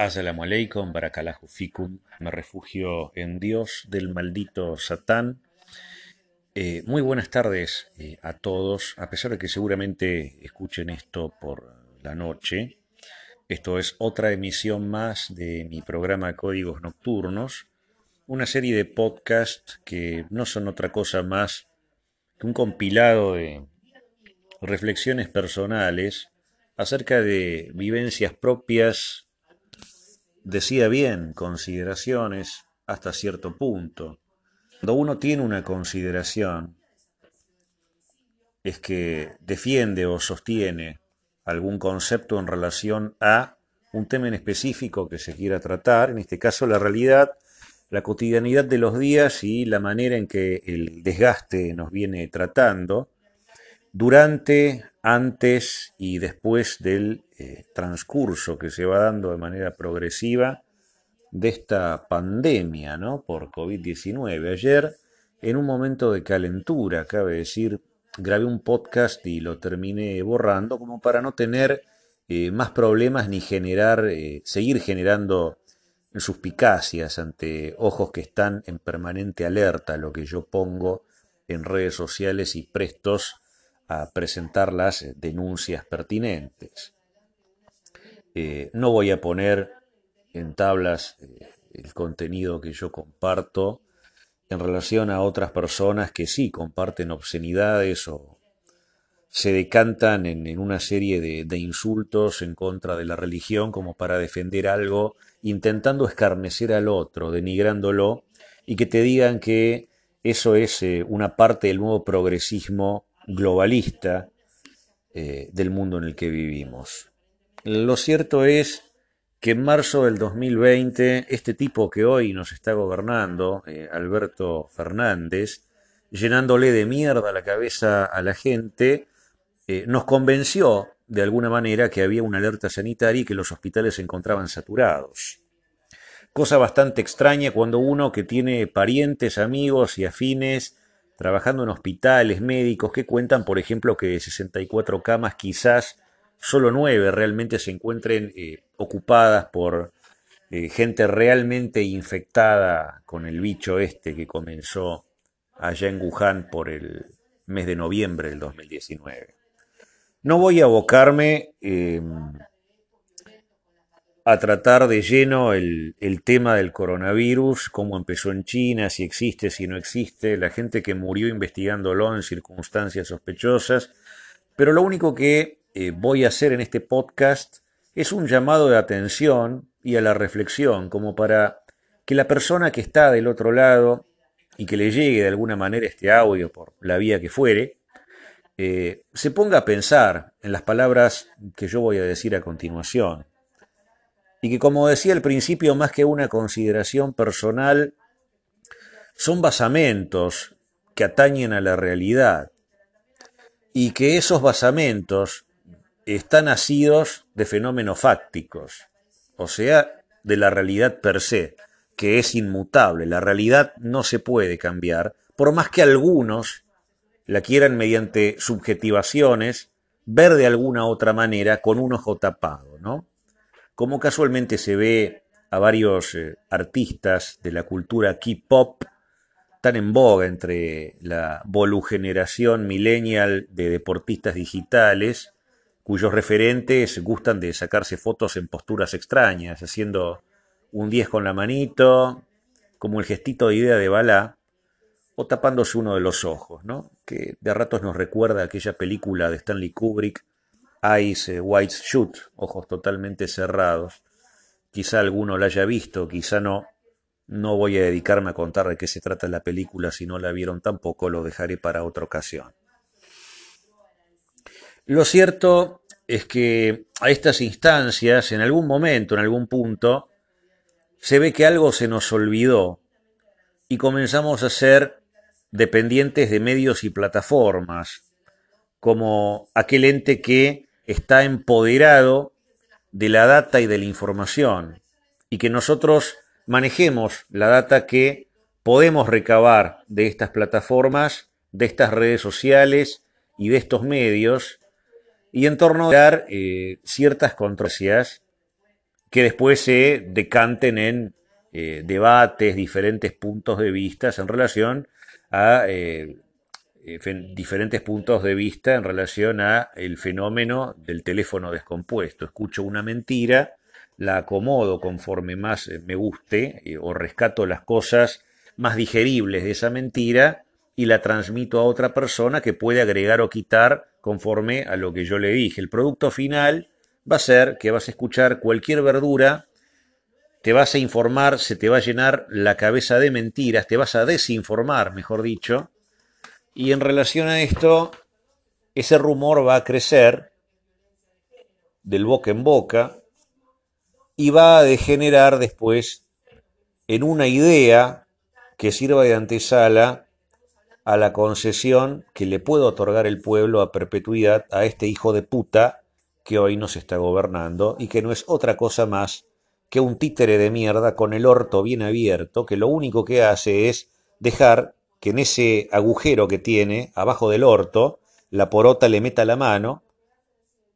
Assalamu alaikum, barakallahu fikum. Me refugio en Dios del maldito Satán. Eh, muy buenas tardes eh, a todos, a pesar de que seguramente escuchen esto por la noche. Esto es otra emisión más de mi programa Códigos Nocturnos, una serie de podcasts que no son otra cosa más que un compilado de reflexiones personales acerca de vivencias propias decía bien, consideraciones hasta cierto punto. Cuando uno tiene una consideración, es que defiende o sostiene algún concepto en relación a un tema en específico que se quiera tratar, en este caso la realidad, la cotidianidad de los días y la manera en que el desgaste nos viene tratando, durante, antes y después del eh, transcurso que se va dando de manera progresiva de esta pandemia ¿no? por COVID-19. Ayer, en un momento de calentura, cabe decir, grabé un podcast y lo terminé borrando como para no tener eh, más problemas ni generar, eh, seguir generando suspicacias ante ojos que están en permanente alerta a lo que yo pongo en redes sociales y prestos a presentar las denuncias pertinentes. Eh, no voy a poner en tablas eh, el contenido que yo comparto en relación a otras personas que sí comparten obscenidades o se decantan en, una serie de, insultos en contra de la religión como para defender algo, intentando escarnecer al otro, denigrándolo, y que te digan que eso es eh, una parte del nuevo progresismo globalista eh, del mundo en el que vivimos. Lo cierto es que en marzo del 2020, este tipo que hoy nos está gobernando, eh, Alberto Fernández, llenándole de mierda la cabeza a la gente, eh, nos convenció de alguna manera que había una alerta sanitaria y que los hospitales se encontraban saturados. Cosa bastante extraña cuando uno que tiene parientes, amigos y afines trabajando en hospitales médicos que cuentan, por ejemplo, que de 64 camas quizás solo 9 realmente se encuentren eh, ocupadas por eh, gente realmente infectada con el bicho este que comenzó allá en Wuhan por el mes de noviembre del 2019. No voy a abocarme em, a tratar de lleno el, tema del coronavirus, cómo empezó en China, si existe, si no existe, la gente que murió investigándolo en circunstancias sospechosas, pero lo único que eh, voy a hacer en este podcast es un llamado de atención y a la reflexión, como para que la persona que está del otro lado y que le llegue de alguna manera este audio por la vía que fuere, eh, se ponga a pensar en las palabras que yo voy a decir a continuación y que como decía al principio, más que una consideración personal, son basamentos que atañen a la realidad y que esos basamentos están nacidos de fenómenos fácticos, o sea, de la realidad per se, que es inmutable. La realidad no se puede cambiar, por más que algunos la quieran mediante subjetivaciones ver de alguna otra manera con un ojo tapado, ¿no? Como casualmente se ve a varios eh, artistas de la cultura K-pop tan en boga entre la volugeneración millennial de deportistas digitales, cuyos referentes gustan de sacarse fotos en posturas extrañas, haciendo un 10 con la manito, como el gestito de idea de Balá, o tapándose uno de los ojos, ¿no? que de ratos nos recuerda aquella película de Stanley Kubrick, Eyes White Shoot, ojos totalmente cerrados. Quizá alguno la haya visto, quizá no. No voy a dedicarme a contar de qué se trata la película, si no la vieron tampoco, lo dejaré para otra ocasión. Lo cierto es que a estas instancias, en algún momento, en algún punto, se ve que algo se nos olvidó y comenzamos a ser dependientes de medios y plataformas, como aquel ente que está empoderado de la data y de la información y que nosotros manejemos la data que podemos recabar de estas plataformas, de estas redes sociales y de estos medios y en torno a dar eh, ciertas controversias que después se decanten en eh, debates, diferentes puntos de vista en relación a eh, diferentes puntos de vista en relación a el fenómeno del teléfono descompuesto. Escucho una mentira, la acomodo conforme más me guste o rescato las cosas más digeribles de esa mentira y la transmito a otra persona que puede agregar o quitar conforme a lo que yo le dije. El producto final va a ser que vas a escuchar cualquier verdura, te vas a informar, se te va a llenar la cabeza de mentiras, te vas a desinformar, mejor dicho, y en relación a esto, ese rumor va a crecer del boca en boca y va a degenerar después en una idea que sirva de antesala a la concesión que le puede otorgar el pueblo a perpetuidad a este hijo de puta que hoy nos está gobernando y que no es otra cosa más que un títere de mierda con el orto bien abierto, que lo único que hace es dejar que en ese agujero que tiene, abajo del orto, la porota le meta la mano,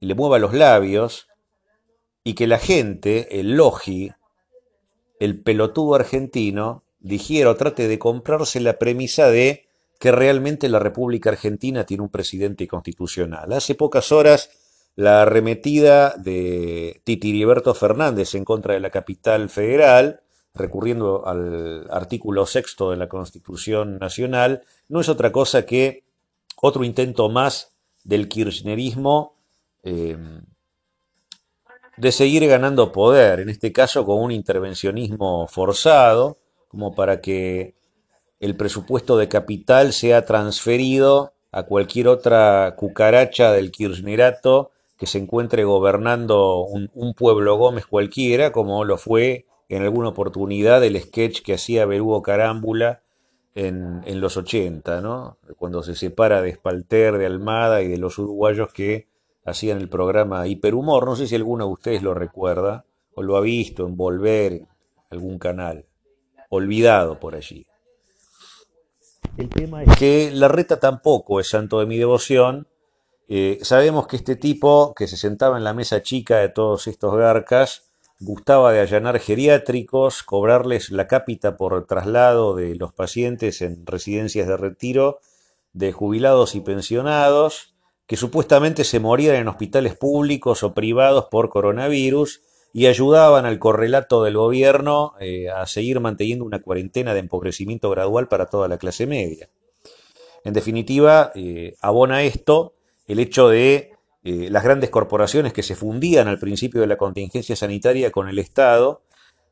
le mueva los labios, y que la gente, el logi, el pelotudo argentino, digiera o trate de comprarse la premisa de que realmente la República Argentina tiene un presidente constitucional. Hace pocas horas la arremetida de Titiriberto Fernández en contra de la capital federal, recurriendo al artículo sexto de la Constitución Nacional, no es otra cosa que otro intento más del kirchnerismo eh, de seguir ganando poder, en este caso con un intervencionismo forzado, como para que el presupuesto de capital sea transferido a cualquier otra cucaracha del kirchnerato que se encuentre gobernando un, pueblo Gómez cualquiera, como lo fue en alguna oportunidad el sketch que hacía Berugo Carámbula en, en, los 80, ¿no? cuando se separa de Espalter, de Almada y de los uruguayos que hacían el programa Hiperhumor. No sé si alguno de ustedes lo recuerda o lo ha visto en Volver, algún canal, olvidado por allí. El tema es que la reta tampoco es santo de mi devoción. Eh, sabemos que este tipo, que se sentaba en la mesa chica de todos estos garcas, gustaba de allanar geriátricos, cobrarles la cápita por traslado de los pacientes en residencias de retiro de jubilados y pensionados, que supuestamente se morían en hospitales públicos o privados por coronavirus y ayudaban al correlato del gobierno eh, a seguir manteniendo una cuarentena de empobrecimiento gradual para toda la clase media. En definitiva, eh, abona esto el hecho de eh, las grandes corporaciones que se fundían al principio de la contingencia sanitaria con el Estado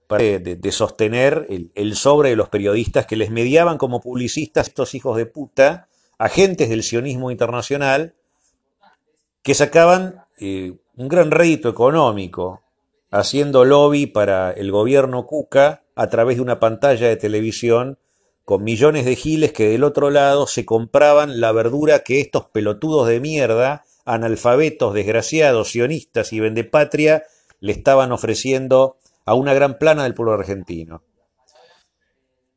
para de, sostener el, el, sobre de los periodistas que les mediaban como publicistas estos hijos de puta, agentes del sionismo internacional, que sacaban un gran rédito económico haciendo lobby para el gobierno Cuca a través de una pantalla de televisión con millones de giles que del otro lado se compraban la verdura que estos pelotudos de mierda, analfabetos, desgraciados, sionistas y vendepatria, le estaban ofreciendo a una gran plana del pueblo argentino.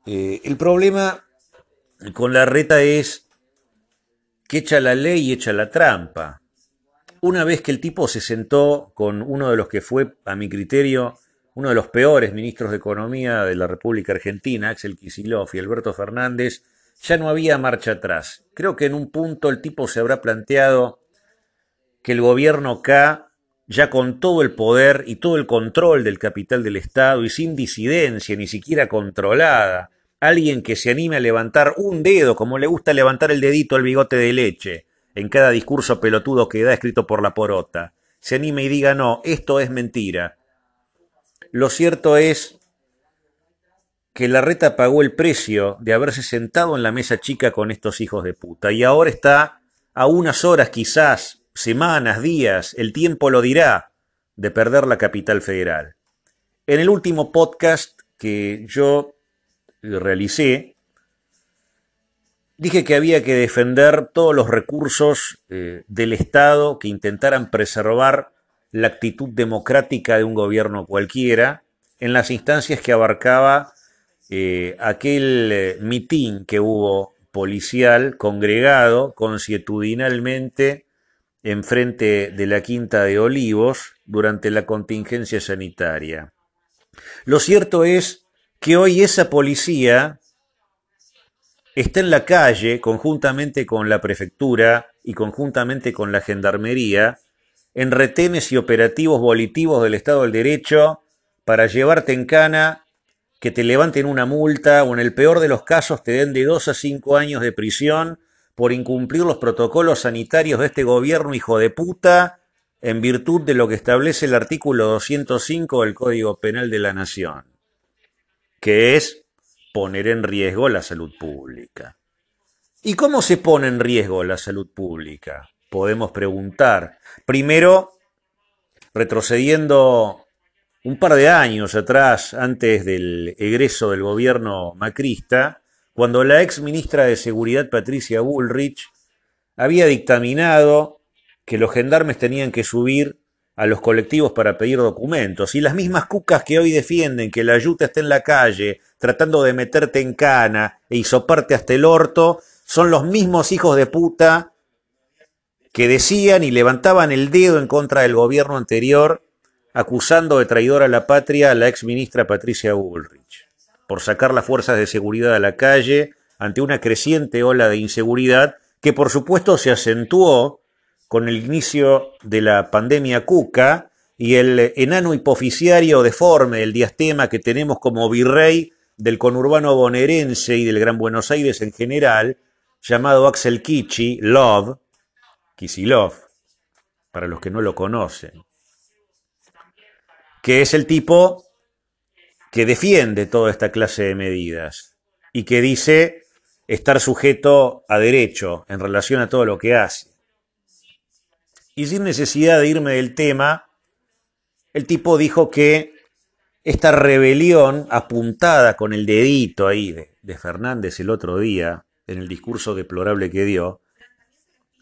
Eh, el problema con la reta es que echa la ley y echa la trampa una vez que el tipo se sentó con uno de los que fue, a mi criterio, uno de los peores ministros de Economía de la República Argentina, Axel Kicillof y Alberto Fernández, ya no había marcha atrás. Creo que en un punto el tipo se habrá planteado que el gobierno K, ya con todo el poder y todo el control del capital del Estado y sin disidencia, ni siquiera controlada, alguien que se anime a levantar un dedo, como le gusta levantar el dedito al bigote de leche, en cada discurso pelotudo que da escrito por la porota. Se anime y diga no, esto es mentira. Lo cierto es que la reta pagó el precio de haberse sentado en la mesa chica con estos hijos de puta y ahora está a unas horas quizás, semanas, días, el tiempo lo dirá, de perder la capital federal. En el último podcast que yo realicé, Dije que había que defender todos los recursos eh, del Estado que intentaran preservar la actitud democrática de un gobierno cualquiera en las instancias que abarcaba eh, aquel eh, mitin que hubo policial congregado consuetudinalmente enfrente de la Quinta de Olivos durante la contingencia sanitaria. Lo cierto es que hoy esa policía está en la calle conjuntamente con la prefectura y conjuntamente con la gendarmería en retenes y operativos volitivos del Estado del Derecho para llevarte en cana, que te levanten una multa o en el peor de los casos te den de dos a cinco años de prisión por incumplir los protocolos sanitarios de este gobierno hijo de puta en virtud de lo que establece el artículo 205 del Código Penal de la Nación, que es poner en riesgo la salud pública. ¿Y cómo se pone en riesgo la salud pública? Podemos preguntar. Primero, retrocediendo un par de años atrás, antes del egreso del gobierno macrista, cuando la ex ministra de Seguridad Patricia Bullrich había dictaminado que los gendarmes tenían que subir a los colectivos para pedir documentos. Y las mismas cucas que hoy defienden que la ayuda esté en la calle tratando de meterte en cana e hisoparte hasta el orto, son los mismos hijos de puta que decían y levantaban el dedo en contra del gobierno anterior, acusando de traidor a la patria a la ex ministra Patricia Bullrich, por sacar las fuerzas de seguridad a la calle ante una creciente ola de inseguridad que por supuesto se acentuó con el inicio de la pandemia cuca y el enano hipoficiario deforme, el diastema que tenemos como virrey del conurbano bonaerense y del Gran Buenos Aires en general, llamado Axel Kichi, Love, Kisilov, para los que no lo conocen, que es el tipo que defiende toda esta clase de medidas y que dice estar sujeto a derecho en relación a todo lo que hace. Y sin necesidad de irme del tema, el tipo dijo que esta rebelión apuntada con el dedito ahí de, Fernández el otro día, en el discurso deplorable que dio,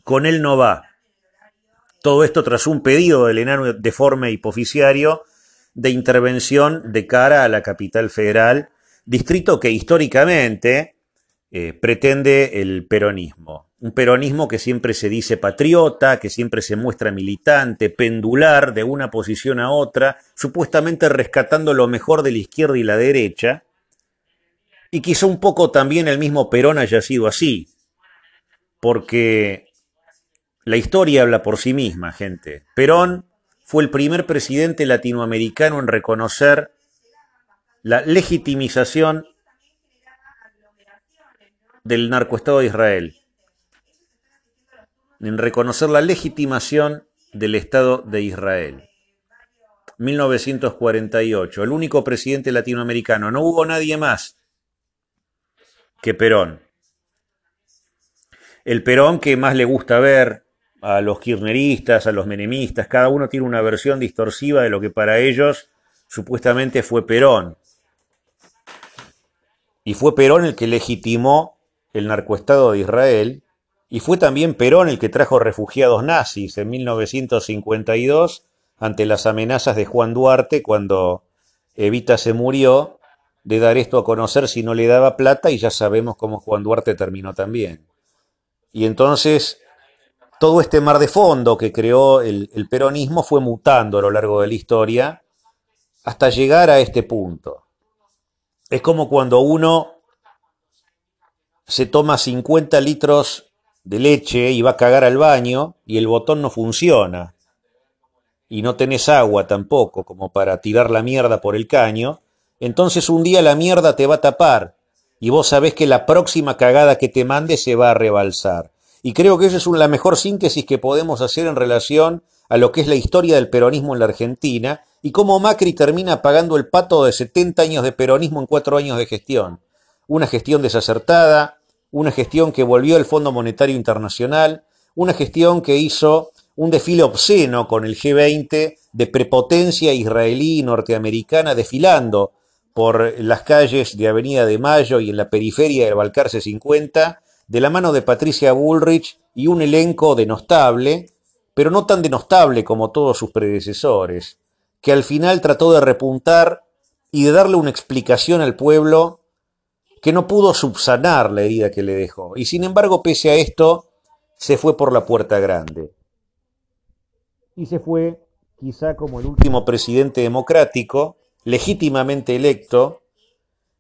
con él no va. Todo esto tras un pedido del enano deforme hipoficiario de intervención de cara a la capital federal, distrito que históricamente eh, pretende el peronismo un peronismo que siempre se dice patriota, que siempre se muestra militante, pendular de una posición a otra, supuestamente rescatando lo mejor de la izquierda y la derecha, y quizá un poco también el mismo Perón haya sido así, porque la historia habla por sí misma, gente. Perón fue el primer presidente latinoamericano en reconocer la legitimización del narcoestado de Israel en reconocer la legitimación del Estado de Israel. 1948, el único presidente latinoamericano, no hubo nadie más que Perón. El Perón que más le gusta ver a los kirchneristas, a los menemistas, cada uno tiene una versión distorsiva de lo que para ellos supuestamente fue Perón. Y fue Perón el que legitimó el narcoestado de Israel y fue también Perón el que trajo refugiados nazis en 1952 ante las amenazas de Juan Duarte cuando Evita se murió de dar esto a conocer si no le daba plata y ya sabemos cómo Juan Duarte terminó también. Y entonces todo este mar de fondo que creó el, peronismo fue mutando a lo largo de la historia hasta llegar a este punto. Es como cuando uno se toma 50 litros de leche y va a cagar al baño y el botón no funciona. Y no tenés agua tampoco como para tirar la mierda por el caño. Entonces un día la mierda te va a tapar y vos sabés que la próxima cagada que te mande se va a rebalsar. Y creo que esa es la mejor síntesis que podemos hacer en relación a lo que es la historia del peronismo en la Argentina y cómo Macri termina pagando el pato de 70 años de peronismo en cuatro años de gestión. Una gestión desacertada, una gestión que volvió el Fondo Monetario Internacional, una gestión que hizo un desfile obsceno con el G20 de prepotencia israelí y norteamericana desfilando por las calles de Avenida de Mayo y en la periferia del Balcarce 50, de la mano de Patricia Bullrich y un elenco denostable, pero no tan denostable como todos sus predecesores, que al final trató de repuntar y de darle una explicación al pueblo que no pudo subsanar la herida que le dejó. Y sin embargo, pese a esto, se fue por la puerta grande. Y se fue quizá como el último presidente democrático, legítimamente electo,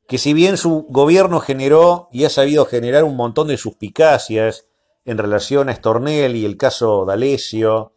que si bien su gobierno generó y ha sabido generar un montón de suspicacias en relación a Estornel y el caso D'Alessio,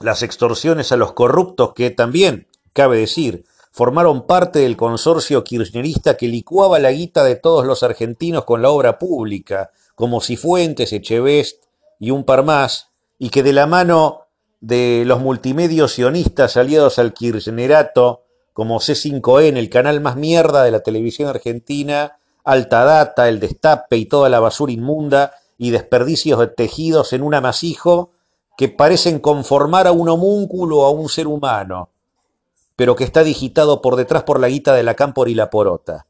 las extorsiones a los corruptos que también, cabe decir, formaron parte del consorcio kirchnerista que licuaba la guita de todos los argentinos con la obra pública, como Cifuentes, Echevest y un par más, y que de la mano de los multimedios sionistas aliados al kirchnerato, como C5N, el canal más mierda de la televisión argentina, Alta Data, El Destape y toda la basura inmunda y desperdicios de tejidos en un amasijo que parecen conformar a un homúnculo o a un ser humano, pero que está digitado por detrás por la guita de la cámpora y la porota.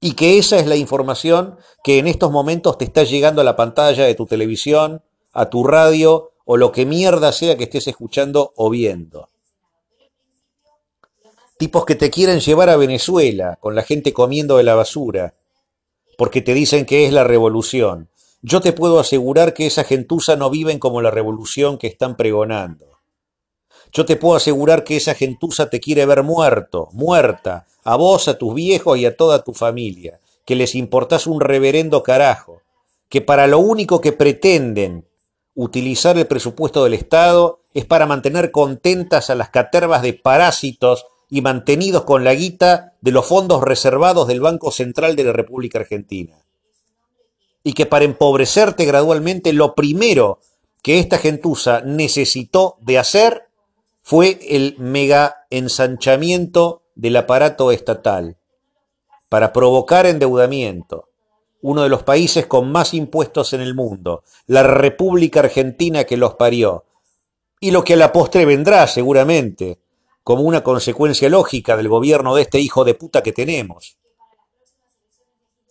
Y que esa es la información que en estos momentos te está llegando a la pantalla de tu televisión, a tu radio o lo que mierda sea que estés escuchando o viendo. Tipos que te quieren llevar a Venezuela con la gente comiendo de la basura, porque te dicen que es la revolución. Yo te puedo asegurar que esa gentuza no viven como la revolución que están pregonando. Yo te puedo asegurar que esa gentuza te quiere ver muerto, muerta, a vos, a tus viejos y a toda tu familia, que les importás un reverendo carajo, que para lo único que pretenden utilizar el presupuesto del Estado es para mantener contentas a las catervas de parásitos y mantenidos con la guita de los fondos reservados del Banco Central de la República Argentina. Y que para empobrecerte gradualmente lo primero que esta gentuza necesitó de hacer fue el mega ensanchamiento del aparato estatal para provocar endeudamiento. Uno de los países con más impuestos en el mundo, la República Argentina que los parió. Y lo que a la postre vendrá seguramente, como una consecuencia lógica del gobierno de este hijo de puta que tenemos,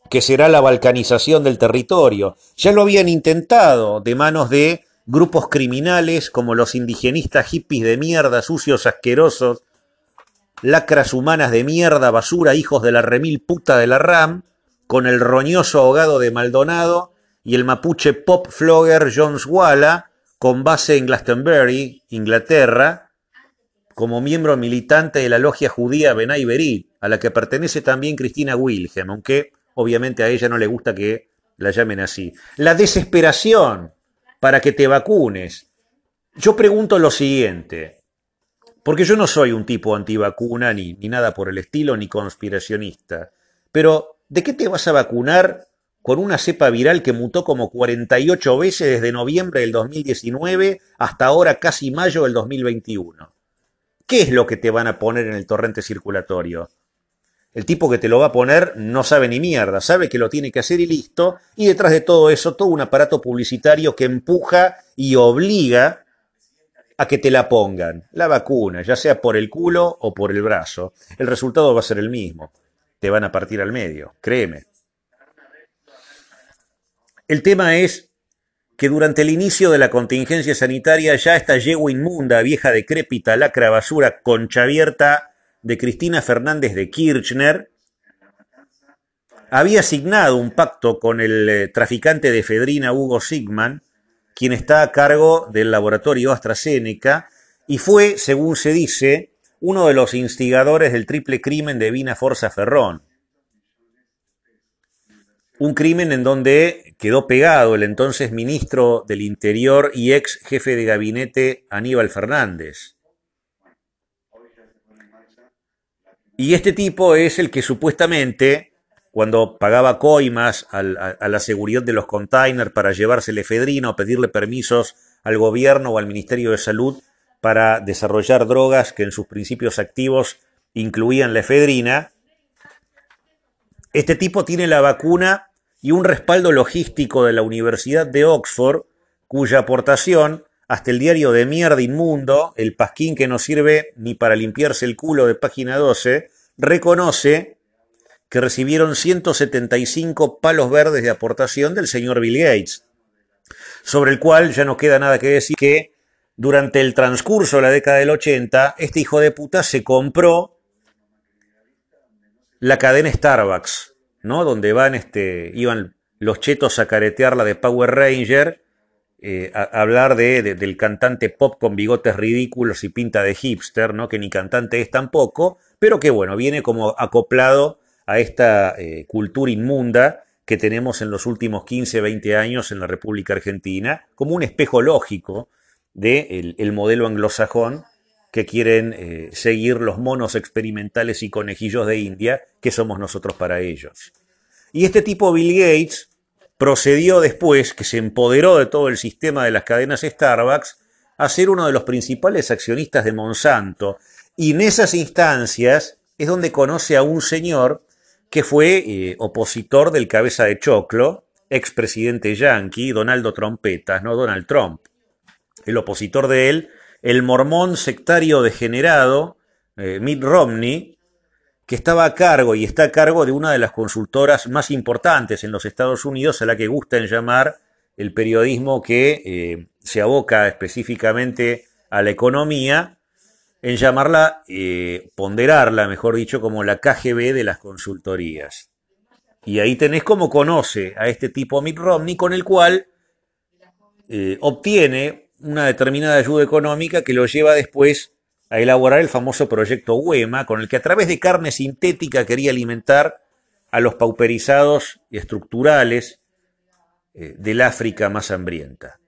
que será la balcanización del territorio. Ya lo habían intentado de manos de grupos criminales como los indigenistas hippies de mierda, sucios, asquerosos, lacras humanas de mierda, basura, hijos de la remil puta de la RAM, con el roñoso ahogado de Maldonado y el mapuche pop flogger Jones Walla, con base en Glastonbury, Inglaterra, como miembro militante de la logia judía Benay Berit, a la que pertenece también Cristina Wilhelm, aunque obviamente a ella no le gusta que la llamen así. La desesperación para que te vacunes. Yo pregunto lo siguiente, porque yo no soy un tipo antivacuna ni, ni nada por el estilo, ni conspiracionista, pero ¿de qué te vas a vacunar con una cepa viral que mutó como 48 veces desde noviembre del 2019 hasta ahora casi mayo del 2021? ¿Qué es lo que te van a poner en el torrente circulatorio? El tipo que te lo va a poner no sabe ni mierda, sabe que lo tiene que hacer y listo, y detrás de todo eso todo un aparato publicitario que empuja y obliga a que te la pongan, la vacuna, ya sea por el culo o por el brazo. El resultado va a ser el mismo, te van a partir al medio, créeme. El tema es que durante el inicio de la contingencia sanitaria ya esta yegua inmunda, vieja decrépita, lacra basura, concha abierta de Cristina Fernández de Kirchner, había asignado un pacto con el eh, traficante de efedrina Hugo Sigman, quien está a cargo del laboratorio AstraZeneca, y fue, según se dice, uno de los instigadores del triple crimen de Vina Forza Ferrón. Un crimen en donde quedó pegado el entonces ministro del Interior y ex jefe de gabinete Aníbal Fernández. Y este tipo es el que supuestamente, cuando pagaba coimas a, la seguridad de los containers para llevarse efedrina o pedirle permisos al gobierno o al Ministerio de Salud para desarrollar drogas que en sus principios activos incluían la efedrina, este tipo tiene la vacuna y un respaldo logístico de la Universidad de Oxford, cuya aportación hasta el diario de mierda inmundo, el pasquín que no sirve ni para limpiarse el culo de página 12, reconoce que recibieron 175 palos verdes de aportación del señor Bill Gates, sobre el cual ya no queda nada que decir que durante el transcurso de la década del 80, este hijo de puta se compró la cadena Starbucks, ¿no? Donde van, este, iban los chetos a caretear la de Power Ranger eh, hablar de, del cantante pop con bigotes ridículos y pinta de hipster, ¿no? que ni cantante es tampoco, pero que bueno, viene como acoplado a esta eh, cultura inmunda que tenemos en los últimos 15, 20 años en la República Argentina, como un espejo lógico del de el modelo anglosajón que quieren eh, seguir los monos experimentales y conejillos de India, que somos nosotros para ellos. Y este tipo Bill Gates procedió después, que se empoderó de todo el sistema de las cadenas Starbucks, a ser uno de los principales accionistas de Monsanto. Y en esas instancias es donde conoce a un señor que fue eh, opositor del cabeza de choclo, expresidente yankee, Donaldo Trompetas, no Donald Trump. El opositor de él el mormón sectario degenerado, eh, Mitt Romney, que estaba a cargo y está a cargo de una de las consultoras más importantes en los Estados Unidos, a la que gusta en llamar el periodismo que eh, se aboca específicamente a la economía, en llamarla, eh, ponderarla, mejor dicho, como la KGB de las consultorías. Y ahí tenés como conoce a este tipo Mitt Romney, con el cual obtiene una determinada ayuda económica que lo lleva después a elaborar el famoso proyecto UEMA, con el que a través de carne sintética quería alimentar a los pauperizados estructurales eh, del África más hambrienta.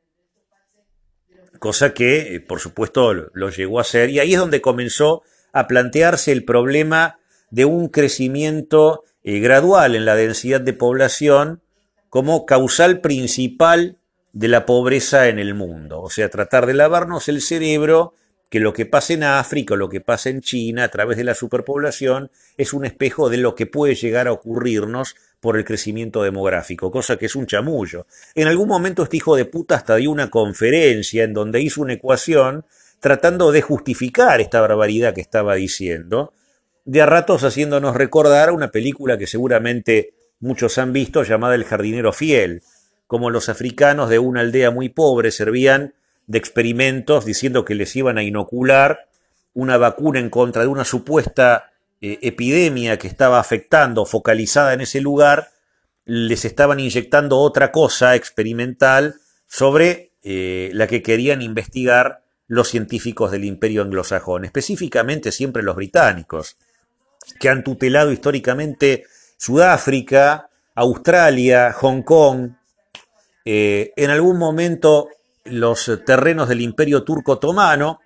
Cosa que, eh, por supuesto, lo llegó a hacer, y ahí es donde comenzó a plantearse el problema de un crecimiento eh, gradual en la densidad de población como causal principal de la pobreza en el mundo. O sea, tratar de lavarnos el cerebro que lo que pasa en África o lo que pasa en China a través de la superpoblación es un espejo de lo que puede llegar a ocurrirnos por el crecimiento demográfico, cosa que es un chamullo. En algún momento este hijo de puta hasta dio una conferencia en donde hizo una ecuación tratando de justificar esta barbaridad que estaba diciendo, de a ratos haciéndonos recordar una película que seguramente muchos han visto llamada El jardinero fiel, como los africanos de una aldea muy pobre servían de experimentos diciendo que les iban a inocular una vacuna en contra de una supuesta eh, epidemia que estaba afectando, focalizada en ese lugar, les estaban inyectando otra cosa experimental sobre eh, la que querían investigar los científicos del imperio anglosajón, específicamente siempre los británicos, que han tutelado históricamente Sudáfrica, Australia, Hong Kong, eh, en algún momento los terrenos del imperio turco otomano,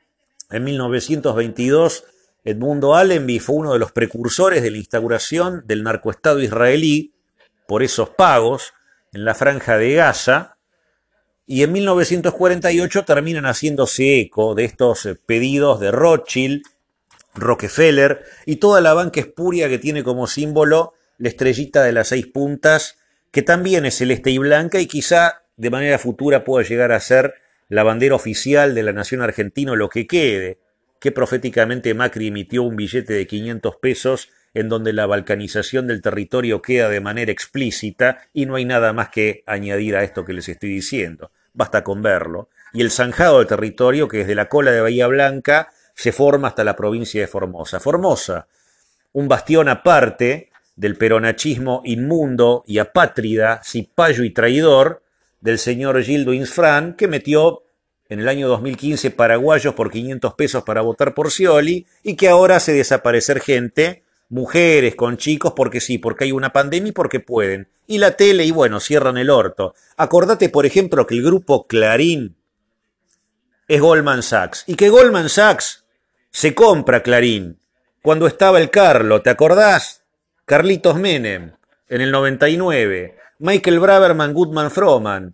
en 1922, Edmundo Allenby fue uno de los precursores de la instauración del narcoestado israelí por esos pagos en la franja de Gaza, y en 1948 terminan haciéndose eco de estos pedidos de Rothschild, Rockefeller y toda la banca espuria que tiene como símbolo la estrellita de las seis puntas que también es celeste y blanca y quizá de manera futura pueda llegar a ser la bandera oficial de la nación argentina, lo que quede, que proféticamente Macri emitió un billete de 500 pesos en donde la balcanización del territorio queda de manera explícita y no hay nada más que añadir a esto que les estoy diciendo. Basta con verlo. Y el zanjado del territorio, que desde la cola de Bahía Blanca se forma hasta la provincia de Formosa. Formosa, un bastión aparte del peronachismo inmundo y apátrida, cipayo y traidor del señor Gildo Insfran, que metió en el año 2015 paraguayos por 500 pesos para votar por Scioli y que ahora hace desaparecer gente, mujeres con chicos, porque sí, porque hay una pandemia y porque pueden. Y la tele, y bueno, cierran el orto. Acordate, por ejemplo, que el grupo Clarín es Goldman Sachs y que Goldman Sachs se compra Clarín. Cuando estaba el Carlo, ¿te acordás? Carlitos Menem en el 99, Michael Braverman Goodman Froman,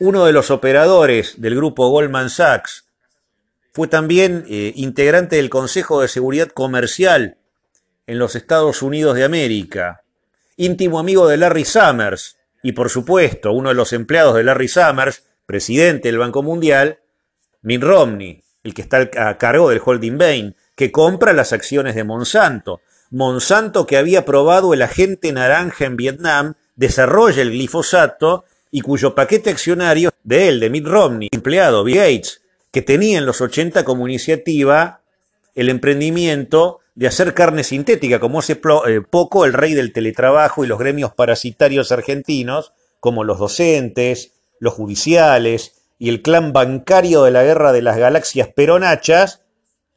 uno de los operadores del grupo Goldman Sachs, fue también eh, integrante del Consejo de Seguridad Comercial en los Estados Unidos de América, íntimo amigo de Larry Summers y por supuesto uno de los empleados de Larry Summers, presidente del Banco Mundial, Mitt Romney, el que está a cargo del holding Bain, que compra las acciones de Monsanto. Monsanto, que había probado el agente naranja en Vietnam, desarrolla el glifosato y cuyo paquete accionario de él, de Mitt Romney, empleado Bill Gates, que tenía en los 80 como iniciativa el emprendimiento de hacer carne sintética, como hace eh, poco el rey del teletrabajo y los gremios parasitarios argentinos, como los docentes, los judiciales y el clan bancario de la guerra de las galaxias peronachas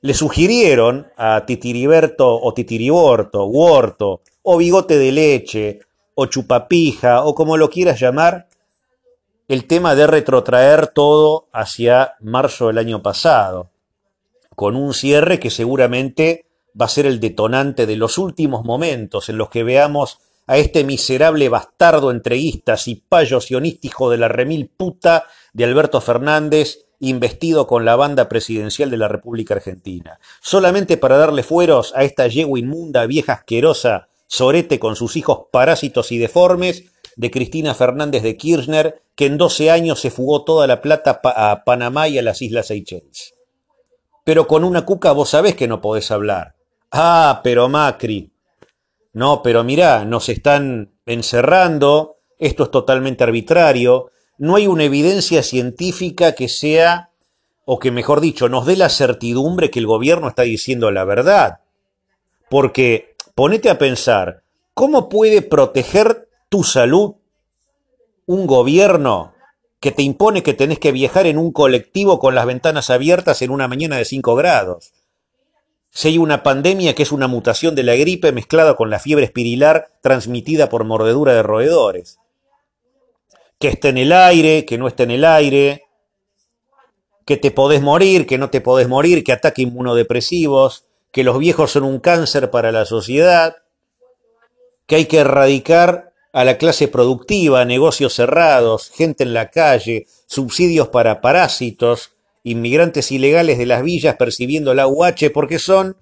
le sugirieron a Titiriberto o Titiriborto, Huorto, o Bigote de Leche, o Chupapija, o como lo quieras llamar, el tema de retrotraer todo hacia marzo del año pasado, con un cierre que seguramente va a ser el detonante de los últimos momentos en los que veamos a este miserable bastardo entreguista, payo sionístico de la remil puta de Alberto Fernández, investido con la banda presidencial de la República Argentina, solamente para darle fueros a esta yegua inmunda, vieja asquerosa, sorete con sus hijos parásitos y deformes, de Cristina Fernández de Kirchner, que en 12 años se fugó toda la plata a Panamá y a las Islas Seychelles. Pero con una cuca vos sabés que no podés hablar. Ah, pero Macri. No, pero mirá, nos están encerrando, esto es totalmente arbitrario, no hay una evidencia científica que sea, o que mejor dicho, nos dé la certidumbre que el gobierno está diciendo la verdad. Porque ponete a pensar, ¿cómo puede proteger tu salud un gobierno que te impone que tenés que viajar en un colectivo con las ventanas abiertas en una mañana de 5 grados? Si hay una pandemia que es una mutación de la gripe mezclada con la fiebre espirilar transmitida por mordedura de roedores que esté en el aire, que no esté en el aire, que te podés morir, que no te podés morir, que ataque inmunodepresivos, que los viejos son un cáncer para la sociedad, que hay que erradicar a la clase productiva, negocios cerrados, gente en la calle, subsidios para parásitos, inmigrantes ilegales de las villas percibiendo la UH porque son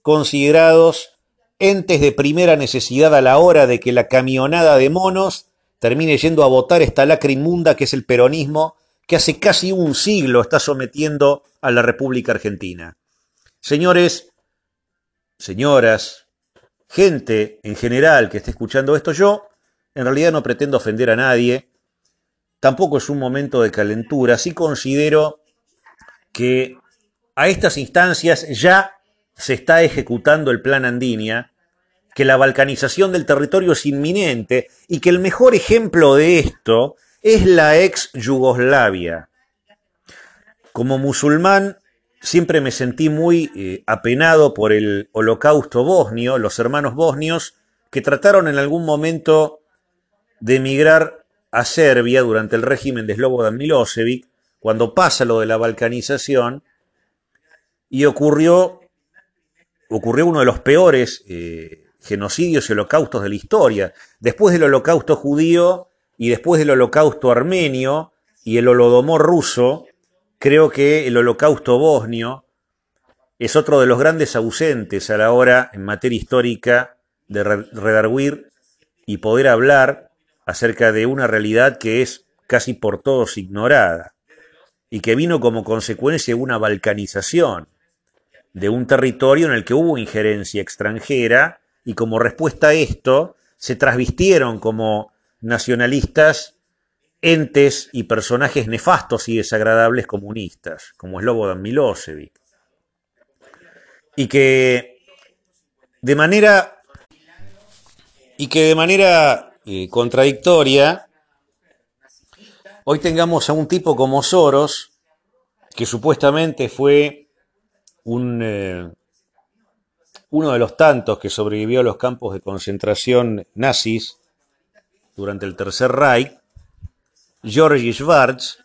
considerados entes de primera necesidad a la hora de que la camionada de monos termine yendo a votar esta lacra inmunda que es el peronismo, que hace casi un siglo está sometiendo a la República Argentina. Señores, señoras, gente en general que esté escuchando esto, yo en realidad no pretendo ofender a nadie, tampoco es un momento de calentura, sí considero que a estas instancias ya se está ejecutando el plan Andinia, que la balcanización del territorio es inminente y que el mejor ejemplo de esto es la ex Yugoslavia. Como musulmán siempre me sentí muy eh, apenado por el holocausto bosnio, los hermanos bosnios que trataron en algún momento de emigrar a Serbia durante el régimen de Slobodan Milosevic, cuando pasa lo de la balcanización, y ocurrió, ocurrió uno de los peores eh, genocidios y holocaustos de la historia. Después del holocausto judío y después del holocausto armenio y el holodomor ruso, creo que el holocausto bosnio es otro de los grandes ausentes a la hora en materia histórica de redarguir y poder hablar acerca de una realidad que es casi por todos ignorada y que vino como consecuencia de una balcanización de un territorio en el que hubo injerencia extranjera y como respuesta a esto se trasvistieron como nacionalistas entes y personajes nefastos y desagradables comunistas, como Slobodan Milosevic. Y que de manera y que de manera eh, contradictoria hoy tengamos a un tipo como Soros, que supuestamente fue un eh, uno de los tantos que sobrevivió a los campos de concentración nazis durante el Tercer Reich, Georgi Schwartz,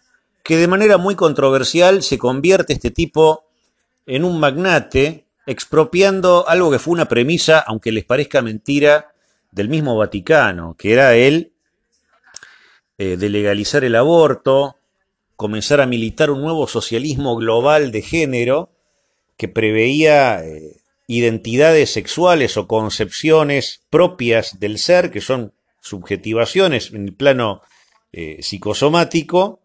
que de manera muy controversial se convierte este tipo en un magnate, expropiando algo que fue una premisa, aunque les parezca mentira, del mismo Vaticano, que era él eh, de legalizar el aborto, comenzar a militar un nuevo socialismo global de género que preveía eh, identidades sexuales o concepciones propias del ser, que son subjetivaciones en el plano eh, psicosomático,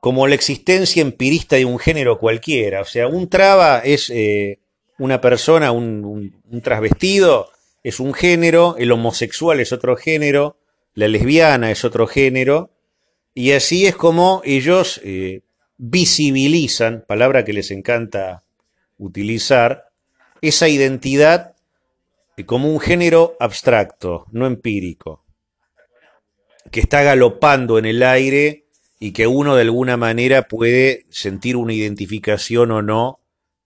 como la existencia empirista de un género cualquiera. O sea, un traba es eh, una persona, un, un, trasvestido es un género, el homosexual es otro género, la lesbiana es otro género, y así es como ellos eh, visibilizan, palabra que les encanta utilizar, esa identidad como un género abstracto, no empírico, que está galopando en el aire y que uno de alguna manera puede sentir una identificación o no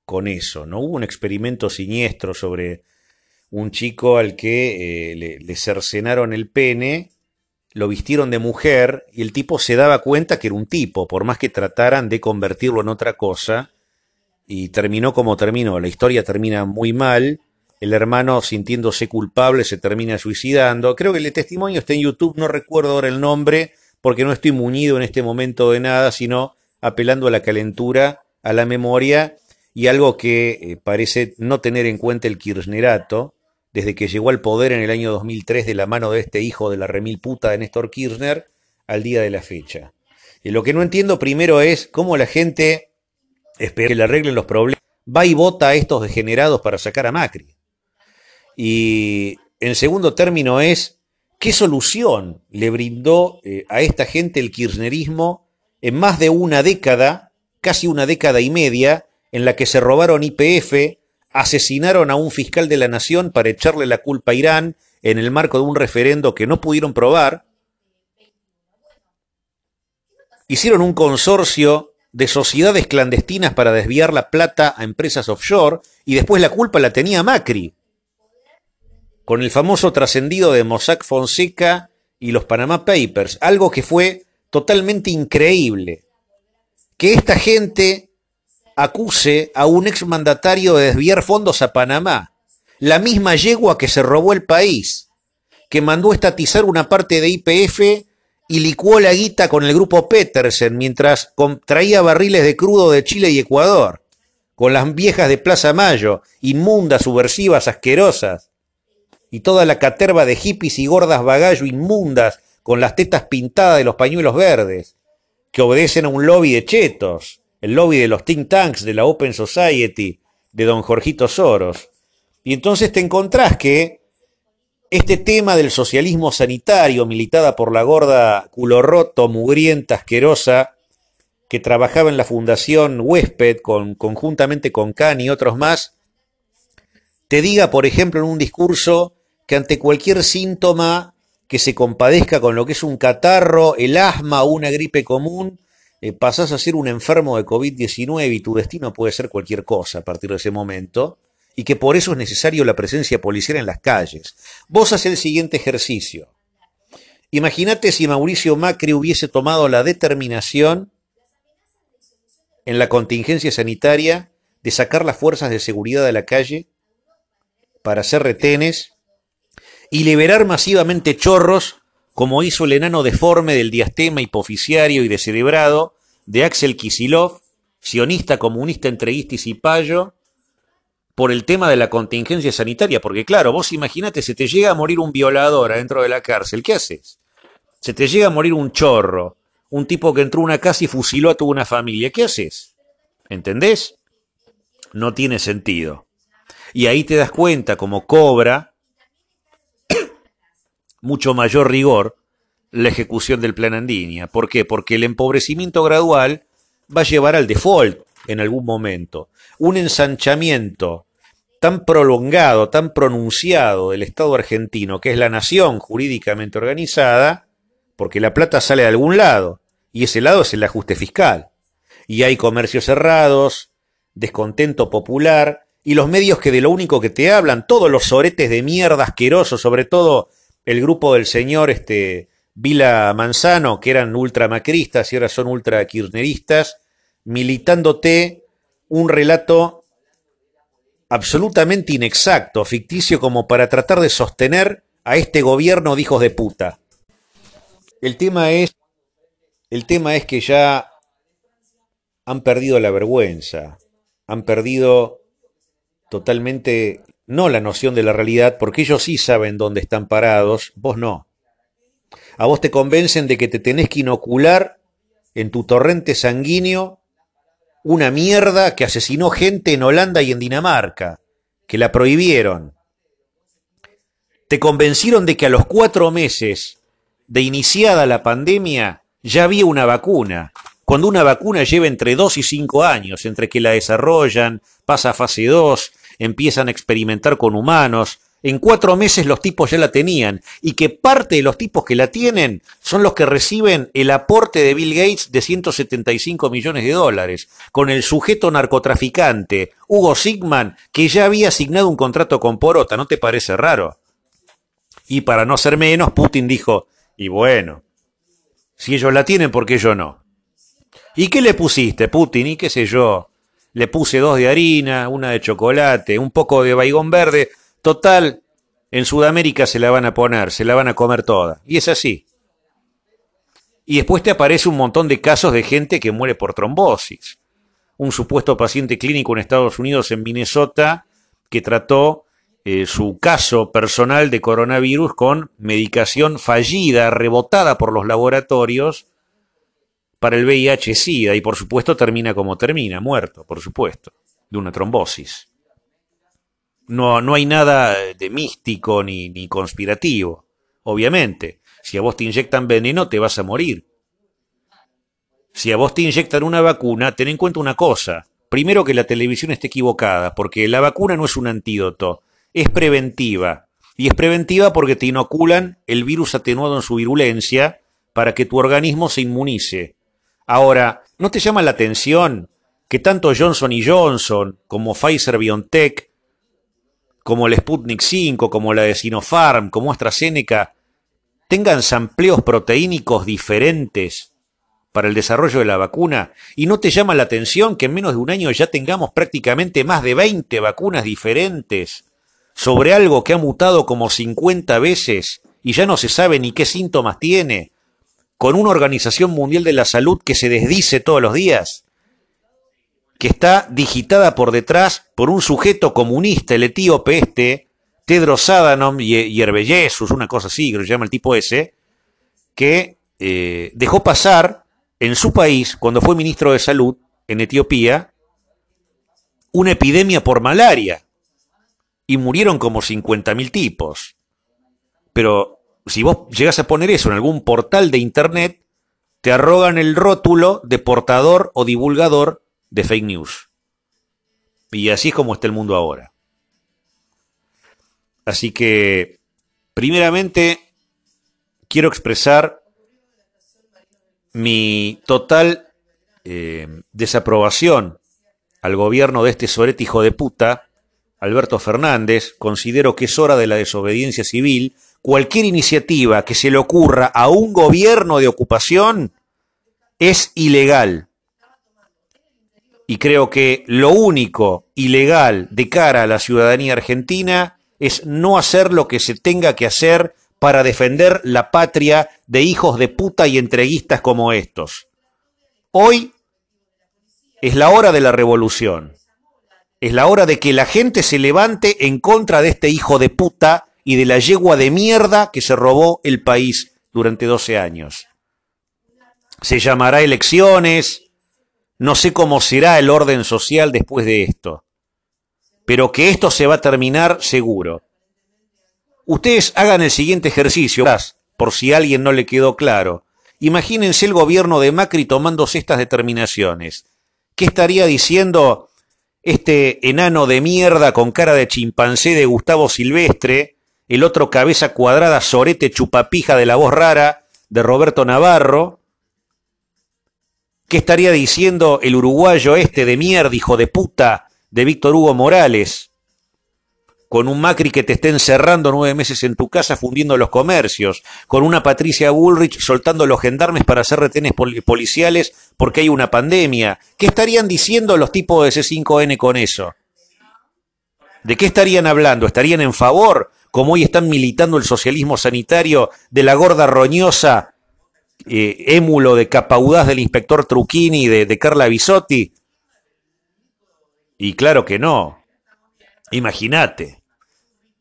con eso. ¿no? Hubo un experimento siniestro sobre un chico al que eh, le, cercenaron el pene, lo vistieron de mujer y el tipo se daba cuenta que era un tipo, por más que trataran de convertirlo en otra cosa, y terminó como terminó. La historia termina muy mal, el hermano sintiéndose culpable se termina suicidando. Creo que el testimonio está en YouTube, no recuerdo ahora el nombre, porque no estoy muñido en este momento de nada, sino apelando a la calentura, a la memoria y algo que eh, parece no tener en cuenta el kirchnerato, desde que llegó al poder en el año 2003 de la mano de este hijo de la remil puta de Néstor Kirchner al día de la fecha. Y lo que no entiendo primero es cómo la gente espera que le arreglen los problemas, va y vota a estos degenerados para sacar a Macri. Y en segundo término es qué solución le brindó eh, a esta gente el kirchnerismo en más de una década, casi una década y media, en la que se robaron IPF, asesinaron a un fiscal de la nación para echarle la culpa a Irán en el marco de un referendo que no pudieron probar, hicieron un consorcio de sociedades clandestinas para desviar la plata a empresas offshore y después la culpa la tenía Macri, con el famoso trascendido de Mossack Fonseca y los Panama Papers, algo que fue totalmente increíble. Que esta gente acuse a un exmandatario de desviar fondos a Panamá, la misma yegua que se robó el país, que mandó estatizar una parte de IPF y licuó la guita con el grupo Petersen mientras traía barriles de crudo de Chile y Ecuador, con las viejas de Plaza Mayo, inmundas, subversivas, asquerosas, y toda la caterva de hippies y gordas bagallo inmundas con las tetas pintadas de los pañuelos verdes, que obedecen a un lobby de chetos, el lobby de los think tanks, de la Open Society, de don Jorgito Soros. Y entonces te encontrás que este tema del socialismo sanitario, militada por la gorda culorroto, mugrienta, asquerosa, que trabajaba en la Fundación Huésped con, conjuntamente con Can y otros más, te diga, por ejemplo, en un discurso que ante cualquier síntoma que se compadezca con lo que es un catarro, el asma o una gripe común, eh, pasás a ser un enfermo de COVID-19 y tu destino puede ser cualquier cosa a partir de ese momento, y que por eso es necesario la presencia policial en las calles. Vos haces el siguiente ejercicio. Imagínate si Mauricio Macri hubiese tomado la determinación en la contingencia sanitaria de sacar las fuerzas de seguridad de la calle para hacer retenes y liberar masivamente chorros como hizo el enano deforme del diastema hipoficiario y descerebrado de Axel Kisilov, sionista, comunista, entreguista y cipayo, por el tema de la contingencia sanitaria, porque claro, vos imaginate, se te llega a morir un violador adentro de la cárcel, ¿qué haces? Se te llega a morir un chorro, un tipo que entró a una casa y fusiló a toda una familia, ¿qué haces? ¿Entendés? No tiene sentido. Y ahí te das cuenta como cobra mucho mayor rigor la ejecución del plan Andinia. ¿Por qué? Porque el empobrecimiento gradual va a llevar al default en algún momento. Un ensanchamiento tan prolongado, tan pronunciado del Estado argentino, que es la nación jurídicamente organizada, porque la plata sale de algún lado, y ese lado es el ajuste fiscal. Y hay comercios cerrados, descontento popular, y los medios que de lo único que te hablan, todos los soretes de mierda asquerosos, sobre todo el grupo del señor este, Vila Manzano, que eran ultramacristas y ahora son ultrakirchneristas, militándote un relato absolutamente inexacto, ficticio, como para tratar de sostener a este gobierno de hijos de puta. El tema es, el tema es que ya han perdido la vergüenza, han perdido totalmente no la noción de la realidad, porque ellos sí saben dónde están parados, vos no. A vos te convencen de que te tenés que inocular en tu torrente sanguíneo una mierda que asesinó gente en Holanda y en Dinamarca, que la prohibieron. Te convencieron de que a los cuatro meses de iniciada la pandemia ya había una vacuna, cuando una vacuna lleva entre dos y cinco años, entre que la desarrollan, pasa fase 2, empiezan a experimentar con humanos, En cuatro meses los tipos ya la tenían y que parte de los tipos que la tienen son los que reciben el aporte de Bill Gates de 175 millones de dólares, con el sujeto narcotraficante Hugo Sigman, que ya había asignado un contrato con Porota, ¿no te parece raro? Y para no ser menos, Putin dijo, y bueno, si ellos la tienen, ¿por qué yo no? ¿Y qué le pusiste, Putin? Y qué sé yo, le puse dos de harina, una de chocolate, un poco de baigón verde, Total, en Sudamérica se la van a poner, se la van a comer toda. Y es así. Y después te aparece un montón de casos de gente que muere por trombosis. Un supuesto paciente clínico en Estados Unidos, en Minnesota, que trató eh, su caso personal de coronavirus con medicación fallida, rebotada por los laboratorios para el VIH-Sida. Y por supuesto termina como termina, muerto, por supuesto, de una trombosis. No, no hay nada de místico ni, ni conspirativo, obviamente. Si a vos te inyectan veneno, te vas a morir. Si a vos te inyectan una vacuna, ten en cuenta una cosa. Primero que la televisión esté equivocada, porque la vacuna no es un antídoto, es preventiva. Y es preventiva porque te inoculan el virus atenuado en su virulencia para que tu organismo se inmunice. Ahora, ¿no te llama la atención que tanto Johnson y Johnson como Pfizer BioNTech como el Sputnik 5, como la de Sinopharm, como AstraZeneca, tengan sampleos proteínicos diferentes para el desarrollo de la vacuna? ¿Y no te llama la atención que en menos de un año ya tengamos prácticamente más de 20 vacunas diferentes sobre algo que ha mutado como 50 veces y ya no se sabe ni qué síntomas tiene, con una Organización Mundial de la Salud que se desdice todos los días? Que está digitada por detrás por un sujeto comunista, el etíope este, Tedros Adhanom y Herbellesus, una cosa así, que lo llama el tipo ese, que eh, dejó pasar en su país, cuando fue ministro de Salud en Etiopía, una epidemia por malaria. Y murieron como 50.000 tipos. Pero si vos llegas a poner eso en algún portal de Internet, te arrogan el rótulo de portador o divulgador de fake news. Y así es como está el mundo ahora. Así que, primeramente, quiero expresar mi total eh, desaprobación al gobierno de este sorete hijo de puta, Alberto Fernández. Considero que es hora de la desobediencia civil. Cualquier iniciativa que se le ocurra a un gobierno de ocupación es ilegal y creo que lo único ilegal de cara a la ciudadanía argentina es no hacer lo que se tenga que hacer para defender la patria de hijos de puta y entreguistas como estos. Hoy es la hora de la revolución. Es la hora de que la gente se levante en contra de este hijo de puta y de la yegua de mierda que se robó el país durante 12 años. Se llamará elecciones, no sé cómo será el orden social después de esto, pero que esto se va a terminar seguro. Ustedes hagan el siguiente ejercicio, por si a alguien no le quedó claro. Imagínense el gobierno de Macri tomándose estas determinaciones. ¿Qué estaría diciendo este enano de mierda con cara de chimpancé de Gustavo Silvestre, el otro cabeza cuadrada sorete chupapija de la voz rara de Roberto Navarro, ¿Qué estaría diciendo el uruguayo este de mierda, hijo de puta, de Víctor Hugo Morales? Con un Macri que te esté encerrando nueve meses en tu casa fundiendo los comercios, con una Patricia Bullrich soltando los gendarmes para hacer retenes policiales porque hay una pandemia. ¿Qué estarían diciendo los tipos de C5N con eso? ¿De qué estarían hablando? ¿Estarían en favor, como hoy están militando el socialismo sanitario, de la gorda roñosa eh, émulo de capaudaz del inspector Trucchini de, de Carla Bisotti? Y claro que no. Imagínate.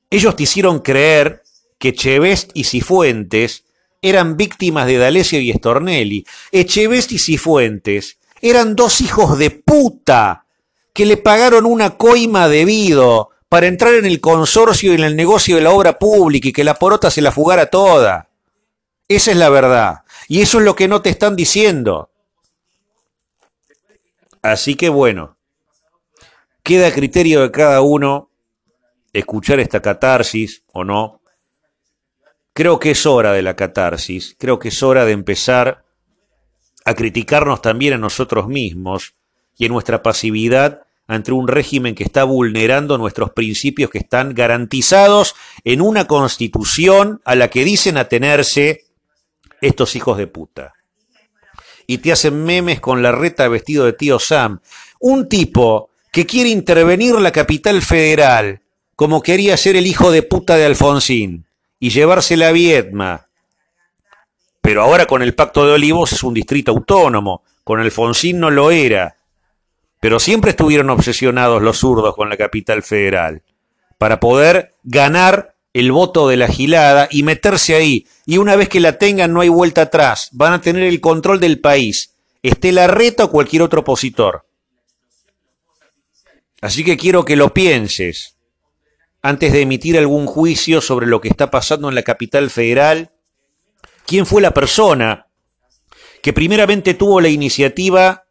Ellos te hicieron creer que Chevest y Cifuentes eran víctimas de D'Alessio y Stornelli. Echevest y Cifuentes eran dos hijos de puta que le pagaron una coima debido para entrar en el consorcio y en el negocio de la obra pública y que la porota se la fugara toda. Esa es la verdad. Y eso es lo que no te están diciendo. Así que bueno, queda a criterio de cada uno escuchar esta catarsis o no, creo que es hora de la catarsis, creo que es hora de empezar a criticarnos también a nosotros mismos y en nuestra pasividad ante un régimen que está vulnerando nuestros principios que están garantizados en una constitución a la que dicen atenerse estos hijos de puta. Y te hacen memes con la reta vestido de tío Sam. Un tipo que quiere intervenir la capital federal, como quería ser el hijo de puta de Alfonsín, y llevarse la Vietma. Pero ahora con el Pacto de Olivos es un distrito autónomo, con Alfonsín no lo era pero siempre estuvieron obsesionados los zurdos con la capital federal, para poder ganar el voto de la gilada y meterse ahí. Y una vez que la tengan no hay vuelta atrás, van a tener el control del país, esté la reta o cualquier otro opositor. Así que quiero que lo pienses antes de emitir algún juicio sobre lo que está pasando en la capital federal. ¿Quién fue la persona que primeramente tuvo la iniciativa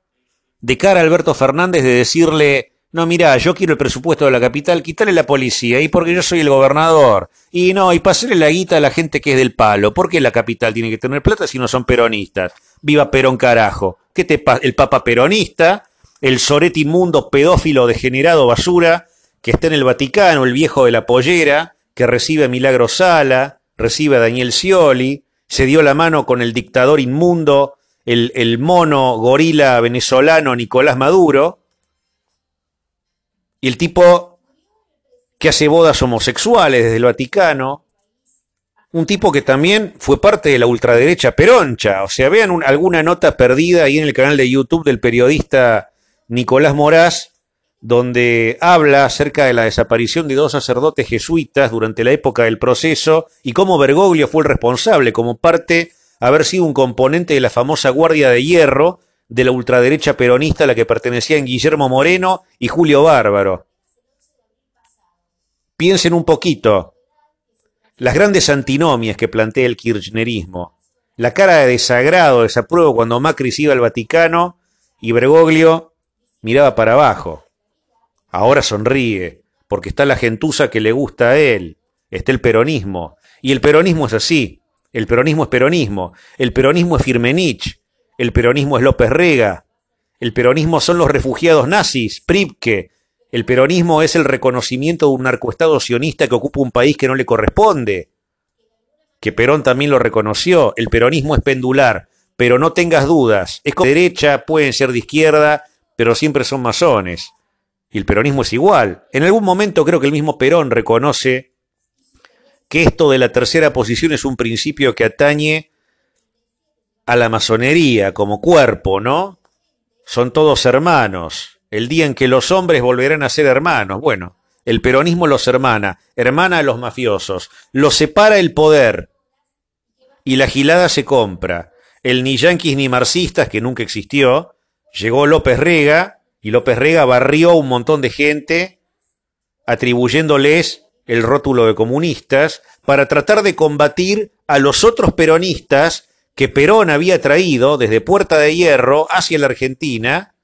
de cara a Alberto Fernández de decirle, no, mira, yo quiero el presupuesto de la capital, quítale la policía, y porque yo soy el gobernador, y no, y pasarle la guita a la gente que es del palo, ¿por qué la capital tiene que tener plata si no son peronistas? Viva Perón carajo, ¿qué te El papa peronista, el sorete inmundo, pedófilo, degenerado, basura, que está en el Vaticano, el viejo de la pollera, que recibe a Milagro Sala, recibe a Daniel Scioli, se dio la mano con el dictador inmundo el, mono gorila venezolano Nicolás Maduro, y el tipo que hace bodas homosexuales desde el Vaticano, un tipo que también fue parte de la ultraderecha peroncha. O sea, vean alguna nota perdida ahí en el canal de YouTube del periodista Nicolás Moraz, donde habla acerca de la desaparición de dos sacerdotes jesuitas durante la época del proceso y cómo Bergoglio fue el responsable como parte haber sido un componente de la famosa Guardia de Hierro de la ultraderecha peronista a la que pertenecían Guillermo Moreno y Julio Bárbaro. Piensen un poquito. Las grandes antinomias que plantea el kirchnerismo. La cara de desagrado, desapruebo cuando Macri iba al Vaticano y Bergoglio miraba para abajo. Ahora sonríe, porque está la gentuza que le gusta a él. Está el peronismo. Y el peronismo es así. El peronismo es peronismo. El peronismo es Firmenich. El peronismo es López Rega. El peronismo son los refugiados nazis, Pripke. El peronismo es el reconocimiento de un narcoestado sionista que ocupa un país que no le corresponde. Que Perón también lo reconoció. El peronismo es pendular. Pero no tengas dudas. Es de derecha, pueden ser de izquierda, pero siempre son masones. Y el peronismo es igual. En algún momento creo que el mismo Perón reconoce que esto de la tercera posición es un principio que atañe a la masonería como cuerpo, ¿no? Son todos hermanos. El día en que los hombres volverán a ser hermanos. Bueno, el peronismo los hermana, hermana a los mafiosos, los separa el poder y la gilada se compra. El ni yanquis ni marxistas, que nunca existió, llegó López Rega y López Rega barrió un montón de gente atribuyéndoles el rótulo de comunistas, para tratar de combatir a los otros peronistas que Perón había traído desde Puerta de Hierro hacia la Argentina,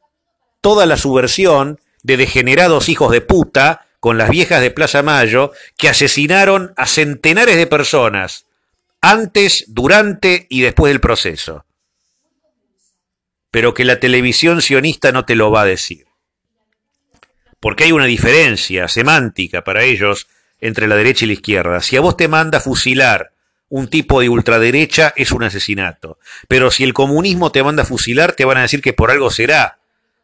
toda la subversión de degenerados hijos de puta con las viejas de Plaza Mayo que asesinaron a centenares de personas antes, durante y después del proceso. Pero que la televisión sionista no te lo va a decir. Porque hay una diferencia semántica para ellos entre la derecha y la izquierda. Si a vos te manda fusilar un tipo de ultraderecha, es un asesinato. Pero si el comunismo te manda fusilar, te van a decir que por algo será.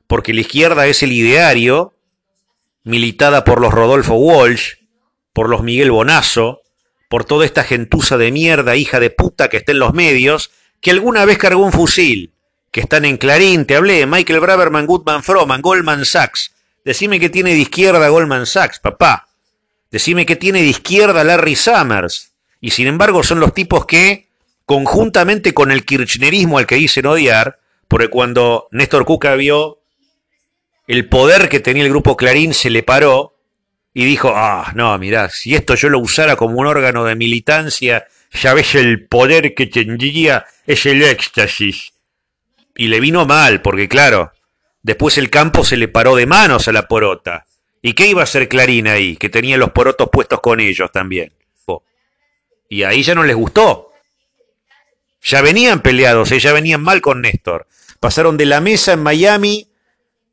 Porque la izquierda es el ideario, militada por los Rodolfo Walsh, por los Miguel Bonazo, por toda esta gentuza de mierda, hija de puta que está en los medios, que alguna vez cargó un fusil, que están en Clarín, te hablé, Michael Braverman, Goodman Froman, Goldman Sachs. Decime que tiene de izquierda Goldman Sachs, papá. Decime que tiene de izquierda Larry Summers. Y sin embargo son los tipos que, conjuntamente con el kirchnerismo al que dicen odiar, porque cuando Néstor Cuca vio el poder que tenía el grupo Clarín, se le paró y dijo, ah, no, mirá, si esto yo lo usara como un órgano de militancia, ya ves el poder que tendría, es el éxtasis. Y le vino mal, porque claro, después el campo se le paró de manos a la porota ¿Y qué iba a hacer Clarín ahí? Que tenía los porotos puestos con ellos también. Y ahí ya no les gustó. Ya venían peleados, ¿eh? ya venían mal con Néstor. Pasaron de la mesa en Miami,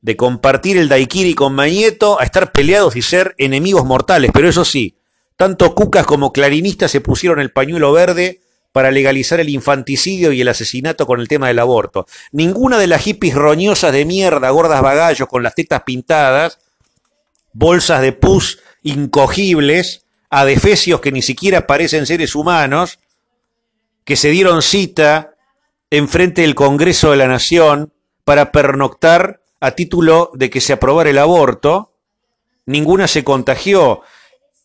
de compartir el daiquiri con Mañeto, a estar peleados y ser enemigos mortales. Pero eso sí, tanto Cucas como Clarinistas se pusieron el pañuelo verde para legalizar el infanticidio y el asesinato con el tema del aborto. Ninguna de las hippies roñosas de mierda, gordas bagallos con las tetas pintadas, bolsas de pus incogibles, adefesios que ni siquiera parecen seres humanos, que se dieron cita enfrente del Congreso de la Nación para pernoctar a título de que se aprobara el aborto, ninguna se contagió.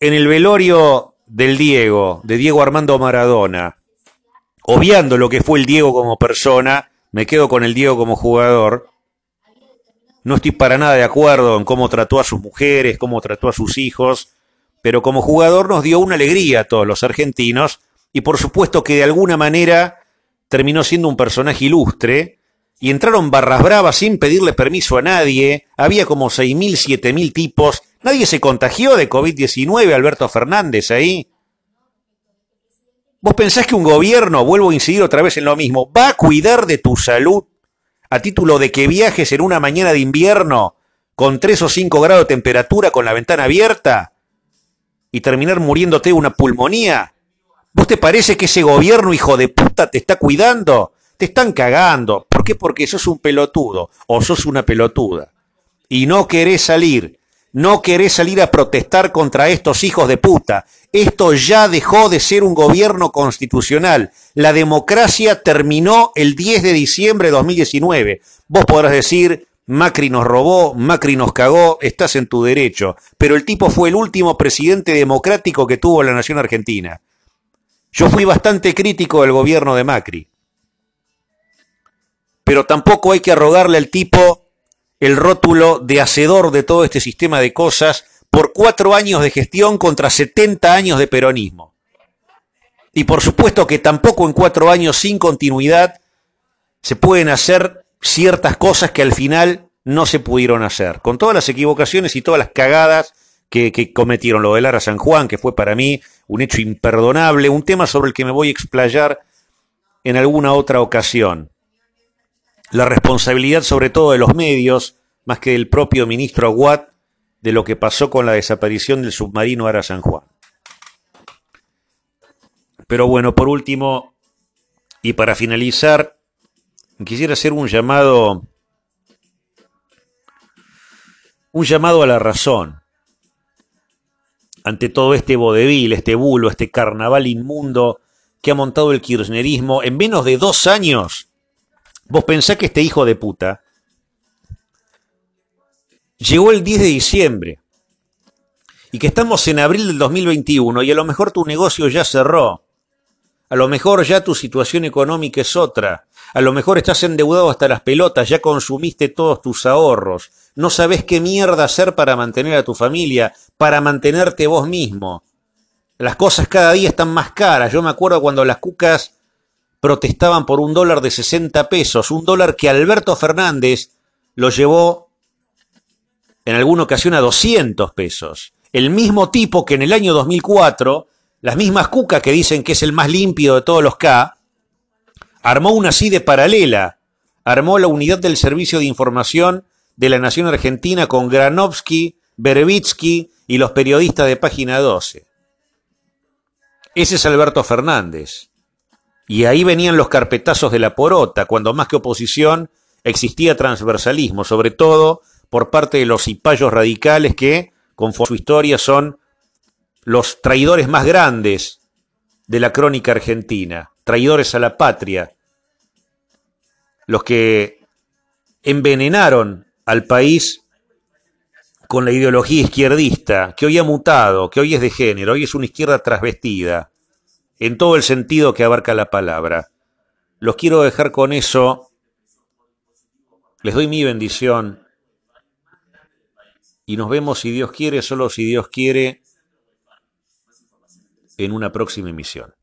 En el velorio del Diego, de Diego Armando Maradona, obviando lo que fue el Diego como persona, me quedo con el Diego como jugador. No estoy para nada de acuerdo en cómo trató a sus mujeres, cómo trató a sus hijos, pero como jugador nos dio una alegría a todos los argentinos y por supuesto que de alguna manera terminó siendo un personaje ilustre y entraron barras bravas sin pedirle permiso a nadie, había como 6.000, 7.000 tipos, nadie se contagió de COVID-19, Alberto Fernández ahí. ¿Vos pensás que un gobierno, vuelvo a incidir otra vez en lo mismo, va a cuidar de tu salud a título de que viajes en una mañana de invierno con 3 o 5 grados de temperatura con la ventana abierta y terminar muriéndote una pulmonía? ¿Vos te parece que ese gobierno, hijo de puta, te está cuidando? Te están cagando. ¿Por qué? Porque sos un pelotudo o sos una pelotuda. Y no querés salir no querés salir a protestar contra estos hijos de puta. Esto ya dejó de ser un gobierno constitucional. La democracia terminó el 10 de diciembre de 2019. Vos podrás decir, Macri nos robó, Macri nos cagó, estás en tu derecho. Pero el tipo fue el último presidente democrático que tuvo la nación argentina. Yo fui bastante crítico del gobierno de Macri. Pero tampoco hay que arrogarle al tipo el rótulo de hacedor de todo este sistema de cosas por cuatro años de gestión contra 70 años de peronismo. Y por supuesto que tampoco en cuatro años sin continuidad se pueden hacer ciertas cosas que al final no se pudieron hacer, con todas las equivocaciones y todas las cagadas que, cometieron. Lo de Lara San Juan, que fue para mí un hecho imperdonable, un tema sobre el que me voy a explayar en alguna otra ocasión la responsabilidad sobre todo de los medios, más que del propio ministro Aguad, de lo que pasó con la desaparición del submarino Ara San Juan. Pero bueno, por último, y para finalizar, quisiera hacer un llamado, un llamado a la razón ante todo este vodevil, este bulo, este carnaval inmundo que ha montado el kirchnerismo en menos de dos años Vos pensás que este hijo de puta llegó el 10 de diciembre y que estamos en abril del 2021 y a lo mejor tu negocio ya cerró. A lo mejor ya tu situación económica es otra. A lo mejor estás endeudado hasta las pelotas, ya consumiste todos tus ahorros. No sabes qué mierda hacer para mantener a tu familia, para mantenerte vos mismo. Las cosas cada día están más caras. Yo me acuerdo cuando las cucas protestaban por un dólar de 60 pesos, un dólar que Alberto Fernández lo llevó en alguna ocasión a 200 pesos. El mismo tipo que en el año 2004, las mismas cucas que dicen que es el más limpio de todos los K, armó una CIDE paralela, armó la unidad del Servicio de Información de la Nación Argentina con Granovsky, Berevitsky y los periodistas de Página 12. Ese es Alberto Fernández. Y ahí venían los carpetazos de la porota, cuando más que oposición existía transversalismo, sobre todo por parte de los cipayos radicales que, conforme su historia, son los traidores más grandes de la crónica argentina, traidores a la patria, los que envenenaron al país con la ideología izquierdista, que hoy ha mutado, que hoy es de género, hoy es una izquierda trasvestida, en todo el sentido que abarca la palabra. Los quiero dejar con eso. Les doy mi bendición. Y nos vemos, si Dios quiere, solo si Dios quiere, en una próxima emisión.